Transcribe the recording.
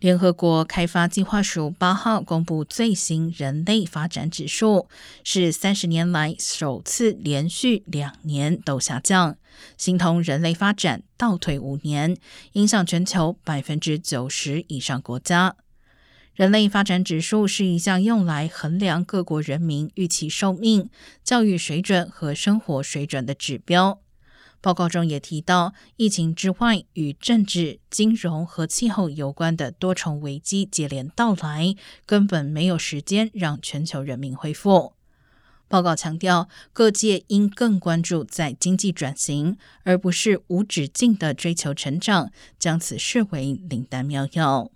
联合国开发计划署八号公布最新人类发展指数，是三十年来首次连续两年都下降，形同人类发展倒退五年，影响全球百分之九十以上国家。人类发展指数是一项用来衡量各国人民预期寿命、教育水准和生活水准的指标。报告中也提到，疫情之外，与政治、金融和气候有关的多重危机接连到来，根本没有时间让全球人民恢复。报告强调，各界应更关注在经济转型，而不是无止境的追求成长，将此视为灵丹妙药。